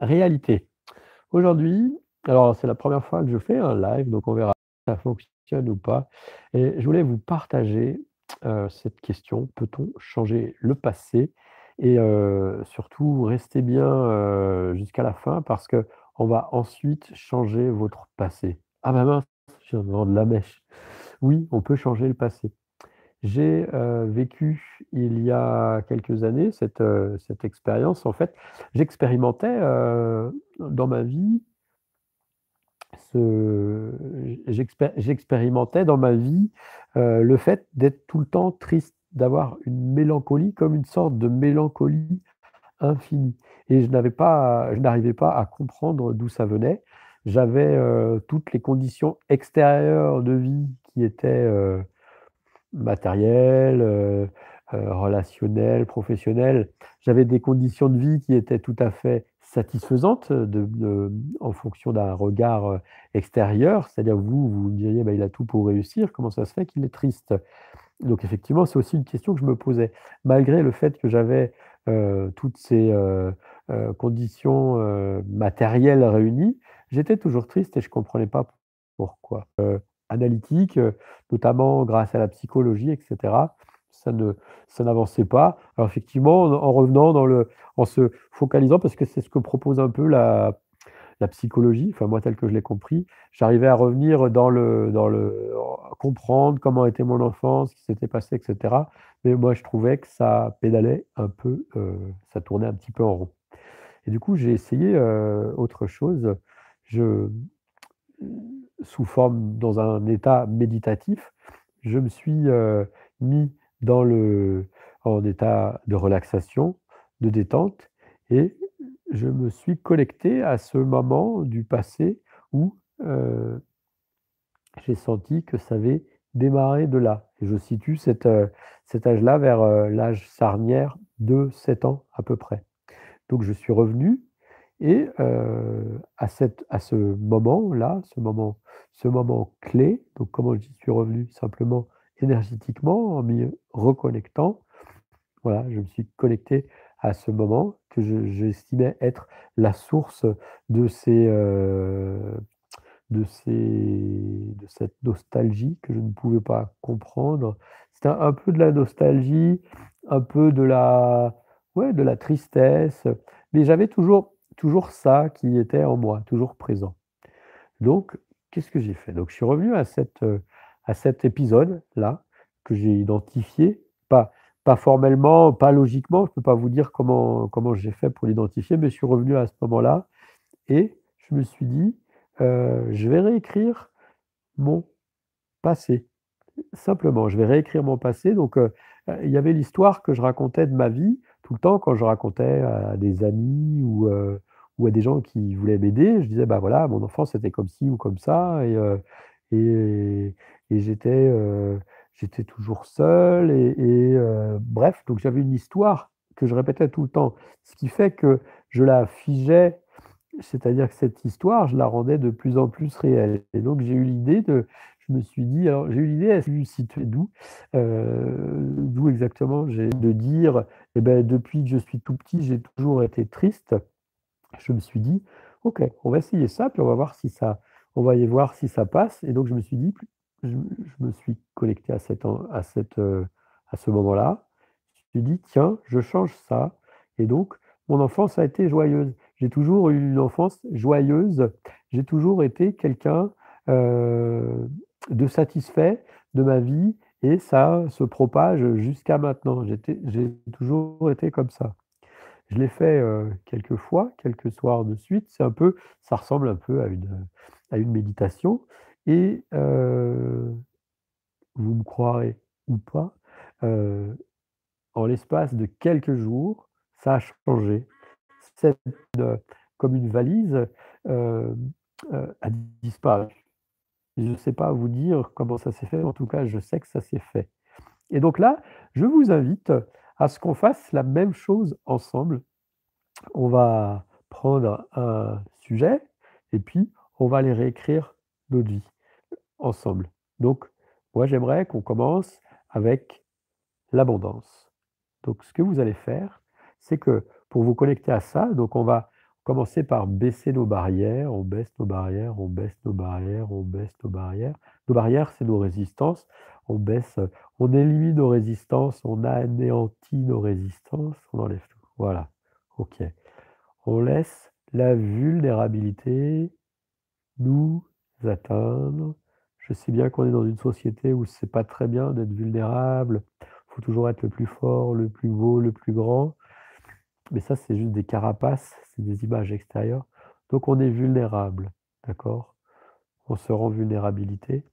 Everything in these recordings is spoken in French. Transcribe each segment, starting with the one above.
réalité. Aujourd'hui, alors c'est la première fois que je fais un live, donc on verra si ça fonctionne ou pas. Et je voulais vous partager euh, cette question, peut-on changer le passé? Et euh, surtout, restez bien euh, jusqu'à la fin parce que on va ensuite changer votre passé? Ah bah mince, je viens de la mèche. Oui, on peut changer le passé. J'ai euh, vécu il y a quelques années cette, euh, cette expérience. En fait, j'expérimentais euh, dans ma vie j'expérimentais dans ma vie, le fait d'être tout le temps triste, d'avoir une mélancolie comme une sorte de mélancolie infinie et je n'avais pas n'arrivais pas à comprendre d'où ça venait. J'avais, toutes les conditions extérieures de vie qui étaient, matériel, heu heu, relationnel, professionnel. J'avais des conditions de vie qui étaient tout à fait satisfaisantes de en fonction d'un regard, extérieur. C'est-à-dire vous, vous me diriez: «Bah, il a tout pour réussir, comment ça se fait qu'il est triste?» donc effectivement, c'est aussi une question que je me posais. Malgré le fait que j'avais, toutes ces, conditions, matérielles réunies, j'étais toujours triste et je comprenais pas pourquoi. Analytique, heu, notamment grâce à la psychologie et cetera. Ça ne ça n'avançait pas. Alors effectivement, en en revenant dans le en se focalisant parce que c'est ce que propose un peu la la psychologie, enfin moi tel que je l'ai compris, j'arrivais à revenir dans le dans le comprendre comment était mon enfance, ce qui s'était passé et cetera. Mais moi je trouvais que ça pédalait un peu, heu, ça tournait un petit peu en rond. Et du coup, j'ai essayé, heu, autre chose. Je sous forme dans un état méditatif, je me suis, heu, mis dans le en état de relaxation, de détente et je me suis connecté à ce moment du passé où, heu, j'ai senti que ça avait démarré de là et je situe cet, heu, cet âge-là vers, l'âge charnière de 7 ans à peu près. Donc je suis revenu et heu, à cette à ce moment-là, ce moment ce moment clé, donc comment j'y suis revenu? Simplement énergétiquement, en m'y reconnectant. Voilà, je me suis connecté à ce moment que je j'estimais être la source de ces, heu, de ces de cette nostalgie que je ne pouvais pas comprendre. C'était un un peu de la nostalgie, un peu de la ouais, de la tristesse, mais j'avais toujours toujours ça qui était en moi, toujours présent. Donc, qu'est-ce que j'ai fait? Donc je suis revenu à cette, heu, à cet épisode-là que j'ai identifié, pas pas formellement, pas logiquement, je peux pas vous dire comment comment j'ai fait pour l'identifier, mais je suis revenu à ce moment-là et je me suis dit: «Heu, je vais réécrire mon passé». Simplement, je vais réécrire mon passé donc heu, il y avait l'histoire que je racontais de ma vie tout le temps quand je racontais à des amis ou heu, ou à des gens qui voulaient m'aider. Je disais: «Bah, voilà, mon enfance c'était comme ci ou comme ça et heu et et j'étais, heu, j'étais toujours seul» et et bref, donc j'avais une histoire que je répétais tout le temps. Ce qui fait que je la figeais, c'est-à-dire que cette histoire, je la rendais de plus en plus réelle et donc j'ai eu l'idée de je me suis dit alors j'ai eu l'idée, située d'où? Heu, d'où exactement? De dire: «Et beh, depuis que je suis tout petit, j'ai toujours été triste». Je me suis dit: «OK, on va essayer ça, puis on va voir si ça on va y voir si ça passe» et donc je me suis dit je me suis connecté à cet en à cette, heu, à ce moment-là. Je me suis dit: «Tiens, je change ça» et donc mon enfance a été joyeuse. J'ai toujours eu une enfance joyeuse. J'ai toujours été quelqu'un, heu, de satisfait de ma vie et ça se propage jusqu'à maintenant. J'ai toujours été comme ça. Je l'ai fait, heu, quelques fois, quelques soirs de suite. C'est un peu ça ressemble un peu à une, méditation et heu, vous me croirez ou pas, heu, en l'espace de quelques jours, ça a changé. Heu, comme une valise, a disparu. Je ne sais pas vous dire comment ça s'est fait, en tout cas, je sais que ça s'est fait et donc là, je vous invite à ce qu'on fasse la même chose ensemble. On va prendre un sujet et puis on va aller réécrire notre vie ensemble. Donc moi, j'aimerais qu'on commence avec l'abondance. Donc ce que vous allez faire, c'est que pour vous connecter à ça, donc on va commencer par baisser nos barrières. On baisse nos barrières, on baisse nos barrières, on baisse nos barrières. Nos barrières, c'est nos résistances. On baisse, on élimine nos résistances, on anéantit nos résistances, on enlève tout. Voilà. OK. On laisse la vulnérabilité nous atteindre. Je sais bien qu'on est dans une société où c'est pas très bien d'être vulnérable. Il faut toujours être le plus fort, le plus beau, le plus grand. Mais ça, c'est juste des carapaces, c'est des images extérieures. Donc on est vulnérable, d'accord? On se rend vulnérabilité.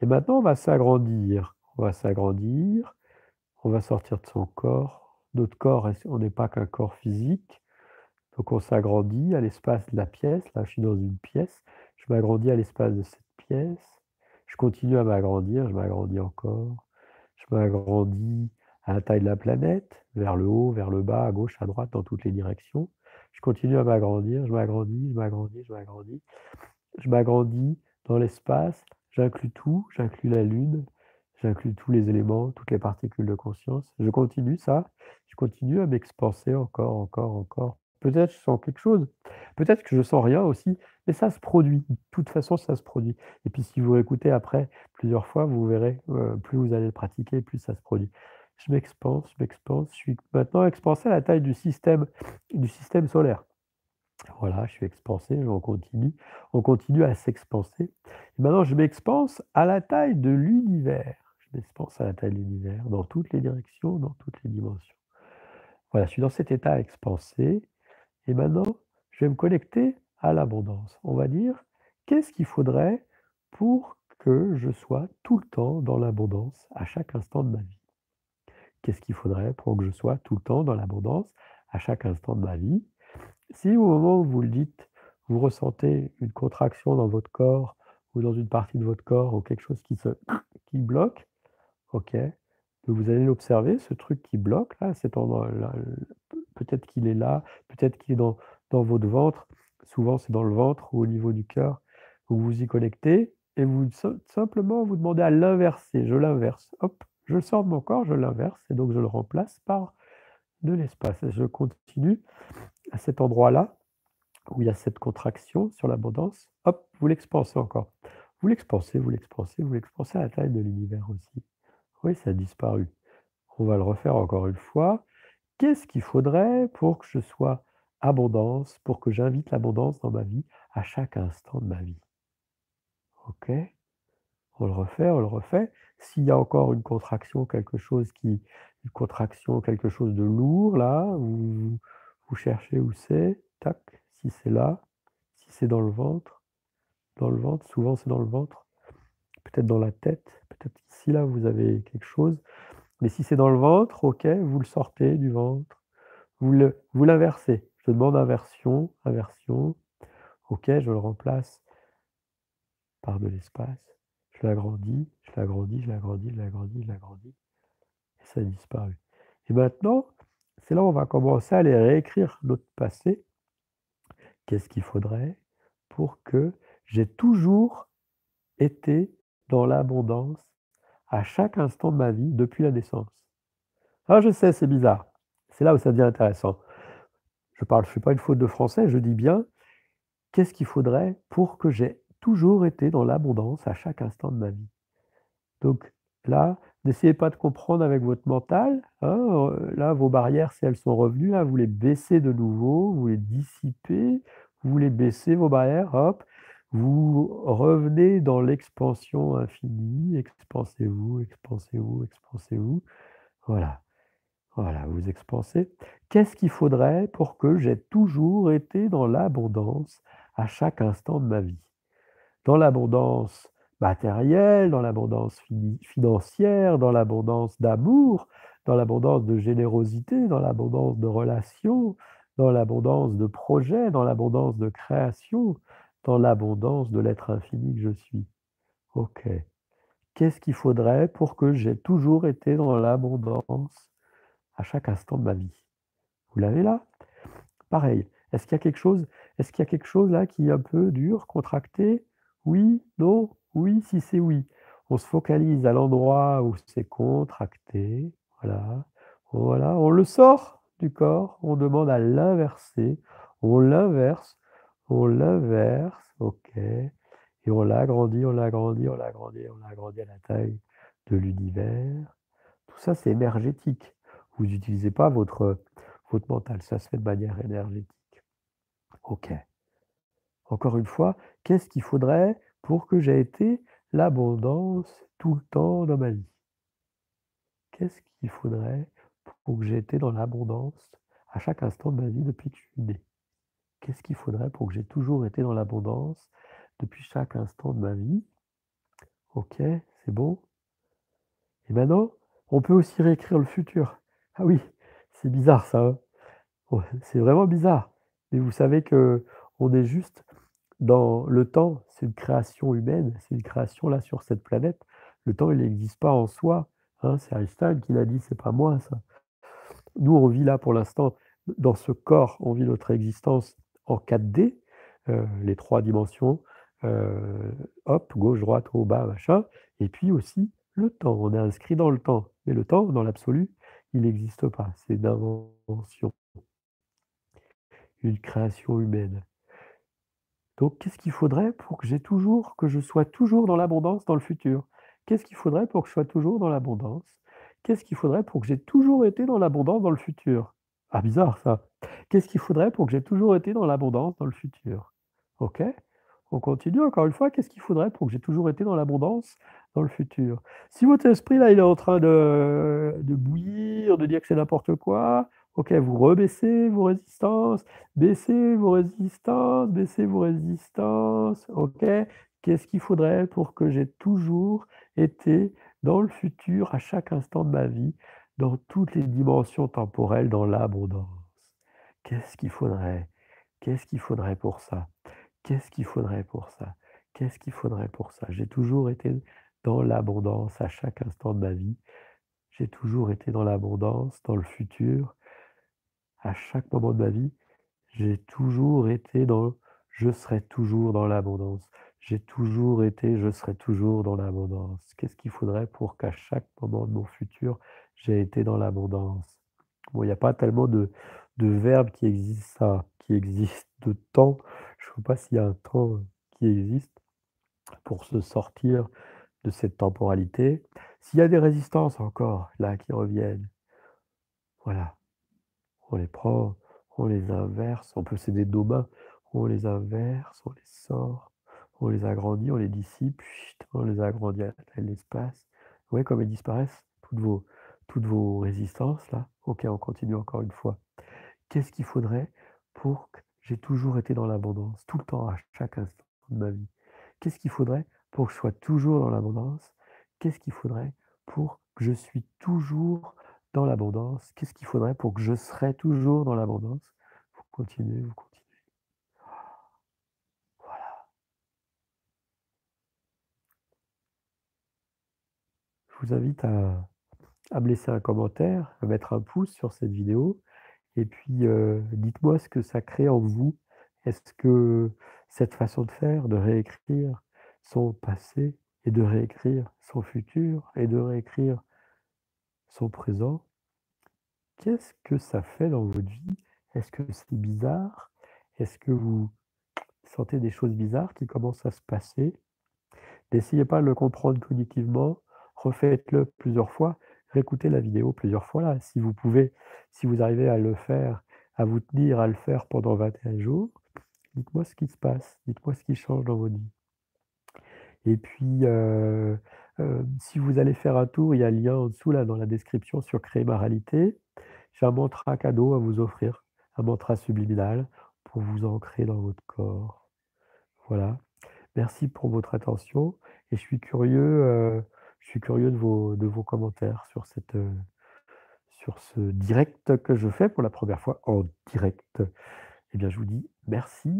Et maintenant, on va s'agrandir. On va s'agrandir. On va sortir de son corps. Notre corps, on n'est pas qu'un corps physique. Donc on s'agrandit à l'espace de la pièce. Là, je suis dans une pièce. Je m'agrandis à l'espace de cette pièce. Je continue à m'agrandir. Je m'agrandis encore. Je m'agrandis à la taille de la planète, vers le haut, vers le bas, à gauche, à droite, dans toutes les directions. Je continue à m'agrandir. Je m'agrandis, je m'agrandis, je m'agrandis. Je m'agrandis dans l'espace. J'inclus tout. J'inclus la Lune. J'inclus tous les éléments, toutes les particules de conscience. Je continue ça. Je continue à m'expanser encore, encore, encore. Peut-être je sens quelque chose, peut-être que je sens rien aussi, mais ça se produit. De toute façon, ça se produit. Et puis si vous écoutez après plusieurs fois, vous verrez, euh, plus vous allez le pratiquer, plus ça se produit. Je m'expanse, je m'expanse, je suis maintenant expansé à la taille du système, du système solaire. Voilà, je suis expansé, on continue, on continue à s'expanser. Maintenant, je m'expanse à la taille de l'univers. Je m'expanse à la taille de l'univers, dans toutes les directions, dans toutes les dimensions. Voilà, je suis dans cet état expansé. Et maintenant, je vais me connecter à l'abondance. On va dire, qu'est-ce qu'il faudrait pour que je sois tout le temps dans l'abondance à chaque instant de ma vie? Qu'est-ce qu'il faudrait pour que je sois tout le temps dans l'abondance à chaque instant de ma vie Si au moment où vous le dites, vous ressentez une contraction dans votre corps ou dans une partie de votre corps ou quelque chose qui se qui bloque, ok, vous allez l'observer, ce truc qui bloque peut-être qu'il est là, peut-être qu'il est dans, dans votre ventre. Souvent, c'est dans le ventre ou au niveau du cœur. Vous vous y connectez et vous simplement vous demandez à l'inverser. Je l'inverse. Hop, je sors de mon corps, je l'inverse et donc je le remplace par de l'espace. Je continue à cet endroit-là où il y a cette contraction sur l'abondance. Hop, vous l'expansez encore. Vous l'expansez, vous l'expansez, vous l'expansez à la taille de l'univers aussi. Oui, ça a disparu. On va le refaire encore une fois. Qu'est-ce qu'il faudrait pour que je sois abondance, pour que j'invite l'abondance dans ma vie à chaque instant de ma vie? OK On le refait, on le refait. S'il y a encore une contraction, quelque chose qui contraction, quelque chose de lourd là, vous, cherchez où c'est, tac, si c'est là, si c'est dans le ventre, dans le ventre, souvent c'est dans le ventre, peut-être dans la tête, peut-être ici là vous avez quelque chose. Mais si c'est dans le ventre, OK, vous le sortez du ventre. Vous vous l'inversez. Je demande inversion, inversion. OK, je le remplace par de l'espace. Je l'agrandis, je l'agrandis, je l'agrandis, je l'agrandis, je l'agrandis. Et ça a disparu. Et maintenant, c'est là où on va commencer à aller réécrire notre passé. Qu'est-ce qu'il faudrait pour que j'ai toujours été dans l'abondance à chaque instant de ma vie depuis la naissance? Ah, je sais, c'est bizarre. C'est là où ça devient intéressant. Je parle, je ne fais pas une faute de français, je dis bien qu'est-ce qu'il faudrait pour que j'ai toujours été dans l'abondance à chaque instant de ma vie. Donc là, n'essayez pas de comprendre avec votre mental. Hein, euh, là, vos barrières, si elles sont revenues, vous les baissez de nouveau, vous les dissipez, vous les baissez, vos barrières, hop, vous revenez dans l'expansion infinie, expansez-vous, expansez-vous, expansez-vous. Voilà. Voilà, vous expansez. Qu'est-ce qu'il faudrait pour que j'ai toujours été dans l'abondance à chaque instant de ma vie? Dans l'abondance matérielle, dans l'abondance financière, dans l'abondance d'amour, dans l'abondance de générosité, dans l'abondance de relations, dans l'abondance de projets, dans l'abondance de création, dans l'abondance de l'être infini que je suis. Ok. Qu'est-ce qu'il faudrait pour que j'ai toujours été dans l'abondance à chaque instant de ma vie? Vous l'avez là? Pareil. Est-ce qu'il y a quelque chose Est-ce qu'il y a quelque chose là qui est un peu dur, contracté? Oui Non Oui Si c'est oui. On se focalise à l'endroit où c'est contracté. Voilà. Voilà. On le sort du corps. On demande à l'inverser. On l'inverse, on l'inverse, OK et on l'agrandit, on l'agrandit, on l'agrandit, on l'agrandit à la taille de l'univers. Tout ça, c'est énergétique. Vous n'utilisez pas votre, votre mental, ça se fait de manière énergétique. OK. Encore une fois, qu'est-ce qu'il faudrait pour que j'ai été l'abondance tout le temps dans ma vie? Qu'est-ce qu'il faudrait pour que j'ai été dans l'abondance à chaque instant de ma vie depuis que je suis né? Qu'est-ce qu'il faudrait pour que j'ai toujours été dans l'abondance depuis chaque instant de ma vie? OK, c'est bon? Et maintenant, on peut aussi réécrire le futur. Ah oui, c'est bizarre ça, hein? C'est vraiment bizarre. Mais vous savez qu'on est juste dans le temps, c'est une création humaine, c'est une création là sur cette planète. Le temps, il n'existe pas en soi. hein, c'est Einstein qui l'a dit, c'est pas moi ça. Nous, on vit là pour l'instant, dans ce corps, on vit notre existence en 4D, euh, les trois dimensions, euh, hop, gauche, droite, haut, bas, machin, et puis aussi le temps. On est inscrit dans le temps. Mais le temps, dans l'absolu, il n'existe pas. C'est une invention, une création humaine. Donc, qu'est-ce qu'il faudrait pour que j'ai toujours, que je sois toujours dans l'abondance dans le futur? Qu'est-ce qu'il faudrait pour que je sois toujours dans l'abondance? Qu'est-ce qu'il faudrait pour que j'ai toujours été dans l'abondance dans le futur? Ah, bizarre ça. Qu'est-ce qu'il faudrait pour que j'ai toujours été dans l'abondance dans le futur? OK? On continue encore une fois. Qu'est-ce qu'il faudrait pour que j'ai toujours été dans l'abondance dans le futur? Si votre esprit, là, il est en train de, de bouillir, de dire que c'est n'importe quoi, OK, vous rebaissez vos résistances, baissez vos résistances, baissez vos résistances, OK. Qu'est-ce qu'il faudrait pour que j'ai toujours été dans le futur, à chaque instant de ma vie, dans toutes les dimensions temporelles, dans l'abondance? Qu'est-ce qu'il faudrait? Qu'est-ce qu'il faudrait pour ça? Qu'est-ce qu'il faudrait pour ça? Qu'est-ce qu'il faudrait pour ça? J'ai toujours été dans l'abondance à chaque instant de ma vie. J'ai toujours été dans l'abondance, dans le futur à chaque moment de ma vie, j'ai toujours été dans je serai toujours dans l'abondance. J'ai toujours été, je serai toujours dans l'abondance. Qu'est-ce qu'il faudrait pour qu'à chaque moment de mon futur, j'ai été dans l'abondance? Bon, il n'y a pas tellement de, de verbes qui existent ça, qui existent de temps. Je ne sais pas s'il y a un temps qui existe pour se sortir de cette temporalité. S'il y a des résistances encore là qui reviennent, voilà, on les prend, on les inverse, on peut de nos mains, on les inverse, on les sort, on les agrandit, on les dissipe, on les agrandit à l'espace. Vous voyez comme elles disparaissent, toutes vos, toutes vos résistances là. Ok, on continue encore une fois. Qu'est-ce qu'il faudrait pour que j'ai toujours été dans l'abondance, tout le temps, à chaque instant de ma vie? Qu'est-ce qu'il faudrait pour que je sois toujours dans l'abondance? Qu'est-ce qu'il faudrait pour que je suis toujours dans l'abondance Qu'est-ce qu'il faudrait pour que je serai toujours dans l'abondance? Vous continuez, vous continuez. Voilà. Je vous invite à, à me laisser un commentaire, à mettre un pouce sur cette vidéo. Et puis, euh, dites-moi ce que ça crée en vous. Est-ce que cette façon de faire, de réécrire son passé et de réécrire son futur et de réécrire son présent, qu'est-ce que ça fait dans votre vie? Est-ce que c'est bizarre? Est-ce que vous sentez des choses bizarres qui commencent à se passer? N'essayez pas de le comprendre cognitivement, refaites-le plusieurs fois, réécoutez la vidéo plusieurs fois là. Si vous pouvez, si vous arrivez à le faire, à vous tenir à le faire pendant 21 jours, dites-moi ce qui se passe, dites-moi ce qui change dans votre vie. Et puis, euh, euh, si vous allez faire un tour, il y a un lien en dessous là dans la description sur Créer ma réalité. J'ai un mantra cadeau à vous offrir, un mantra subliminal pour vous ancrer dans votre corps. Voilà. Merci pour votre attention et je suis curieux, euh, je suis curieux de vos, de vos commentaires sur, cette, euh, sur ce direct que je fais pour la première fois en direct. Eh bien, je vous dis merci